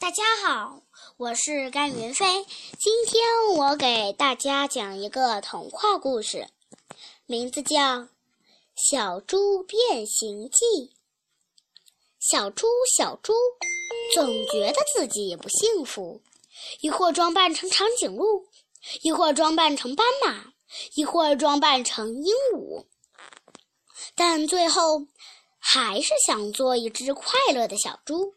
大家好，我是甘云飞。今天我给大家讲一个童话故事，名字叫《小猪变形记》。小猪，小猪，总觉得自己不幸福，一会儿装扮成长颈鹿，一会儿装扮成斑马，一会儿装扮成鹦鹉，但最后还是想做一只快乐的小猪。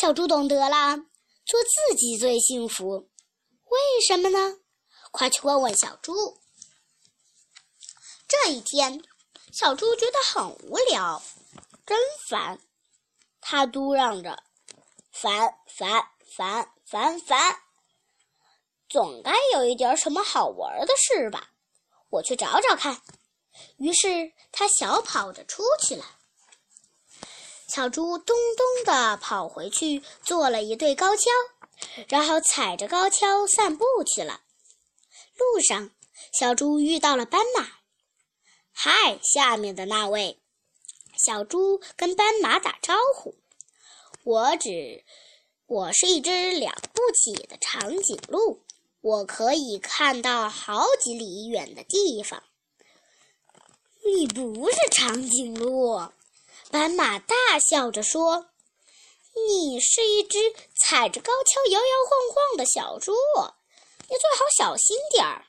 小猪懂得了，做自己最幸福。为什么呢？快去问问小猪。这一天，小猪觉得很无聊，真烦。他嘟囔着：“烦烦烦烦烦，总该有一点什么好玩的事吧？我去找找看。”于是他小跑着出去了。小猪咚咚地跑回去，做了一对高跷，然后踩着高跷散步去了。路上，小猪遇到了斑马。“嗨，下面的那位！”小猪跟斑马打招呼。“我只……我是一只了不起的长颈鹿，我可以看到好几里远的地方。”“你不是长颈鹿。”斑马大笑着说：“你是一只踩着高跷摇摇晃晃的小猪，你最好小心点儿。”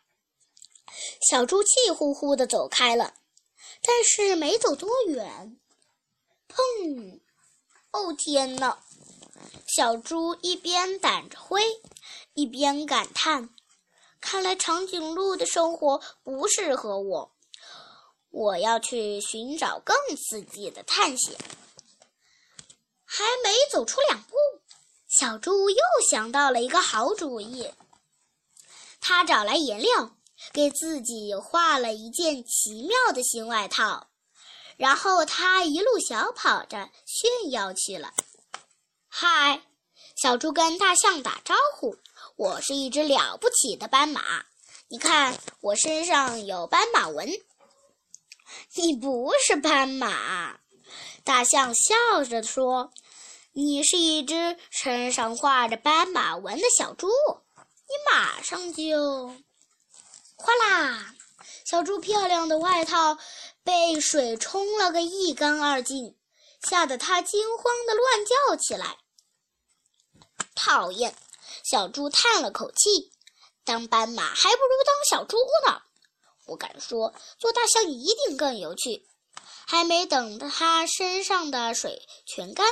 小猪气呼呼地走开了，但是没走多远，砰！哦天哪！小猪一边掸着灰，一边感叹：“看来长颈鹿的生活不适合我。”我要去寻找更刺激的探险。还没走出两步，小猪又想到了一个好主意。他找来颜料，给自己画了一件奇妙的新外套，然后他一路小跑着炫耀去了。嗨，小猪跟大象打招呼：“我是一只了不起的斑马，你看我身上有斑马纹。”你不是斑马，大象笑着说：“你是一只身上画着斑马纹的小猪，你马上就……哗啦！小猪漂亮的外套被水冲了个一干二净，吓得它惊慌的乱叫起来。讨厌！小猪叹了口气：“当斑马还不如当小猪呢。”我敢说，做大象一定更有趣。还没等他身上的水全干，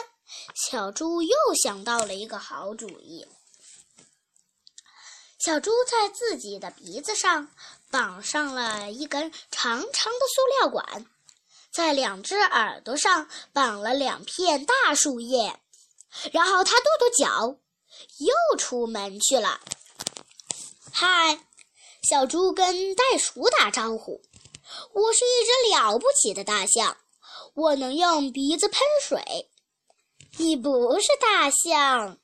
小猪又想到了一个好主意。小猪在自己的鼻子上绑上了一根长长的塑料管，在两只耳朵上绑了两片大树叶，然后他跺跺脚，又出门去了。嗨！小猪跟袋鼠打招呼：“我是一只了不起的大象，我能用鼻子喷水。”“你不是大象。”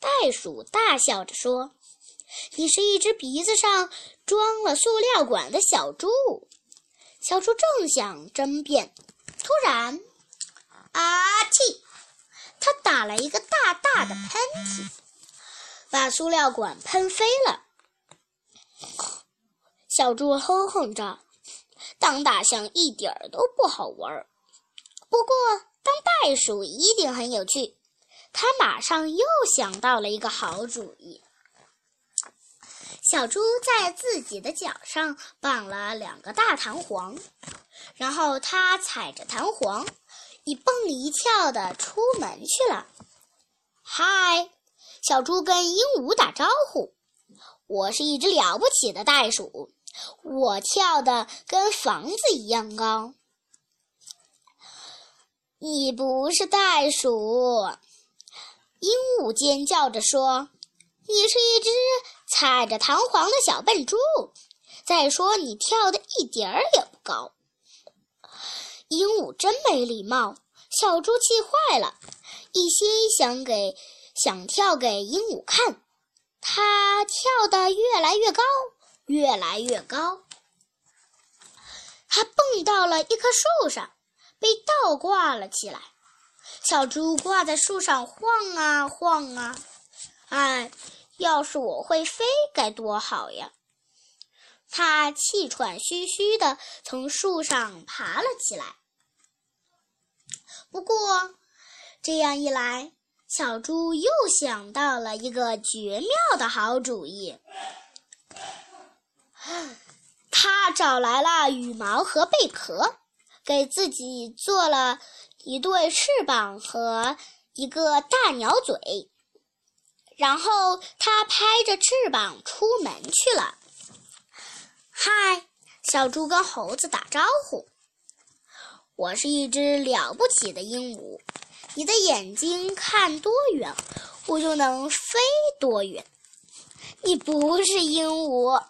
袋鼠大笑着说：“你是一只鼻子上装了塑料管的小猪。”小猪正想争辩，突然，啊嚏！他打了一个大大的喷嚏，把塑料管喷飞了。小猪哼哼着：“当大象一点儿都不好玩儿，不过当袋鼠一定很有趣。”他马上又想到了一个好主意。小猪在自己的脚上绑了两个大弹簧，然后他踩着弹簧，一蹦一跳的出门去了。嗨，小猪跟鹦鹉打招呼：“我是一只了不起的袋鼠。”我跳的跟房子一样高。你不是袋鼠，鹦鹉尖叫着说：“你是一只踩着弹簧的小笨猪。再说你跳的一点儿也不高。”鹦鹉真没礼貌，小猪气坏了，一心想给想跳给鹦鹉看，它跳得越来越高。越来越高，它蹦到了一棵树上，被倒挂了起来。小猪挂在树上晃啊晃啊，哎，要是我会飞该多好呀！它气喘吁吁地从树上爬了起来。不过，这样一来，小猪又想到了一个绝妙的好主意。找来了羽毛和贝壳，给自己做了一对翅膀和一个大鸟嘴。然后他拍着翅膀出门去了。嗨，小猪跟猴子打招呼：“我是一只了不起的鹦鹉，你的眼睛看多远，我就能飞多远。”你不是鹦鹉，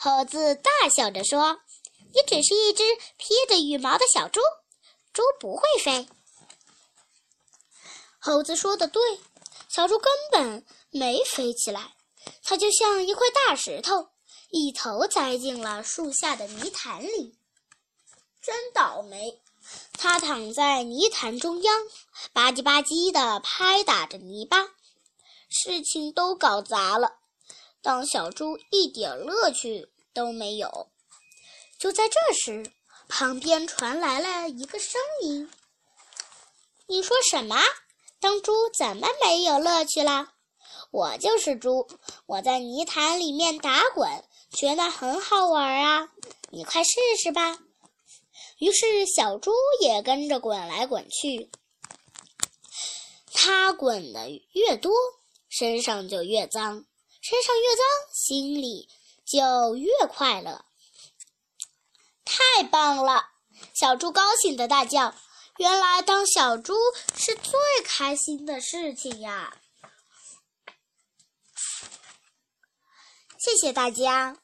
猴子大笑着说：“你只是一只披着羽毛的小猪，猪不会飞。”猴子说的对，小猪根本。没飞起来，它就像一块大石头，一头栽进了树下的泥潭里。真倒霉！它躺在泥潭中央，吧唧吧唧地拍打着泥巴，事情都搞砸了。当小猪一点乐趣都没有。就在这时，旁边传来了一个声音：“你说什么？当猪怎么没有乐趣了？”我就是猪，我在泥潭里面打滚，觉得很好玩啊！你快试试吧。于是小猪也跟着滚来滚去。它滚的越多，身上就越脏，身上越脏，心里就越快乐。太棒了！小猪高兴的大叫：“原来当小猪是最开心的事情呀！”谢谢大家。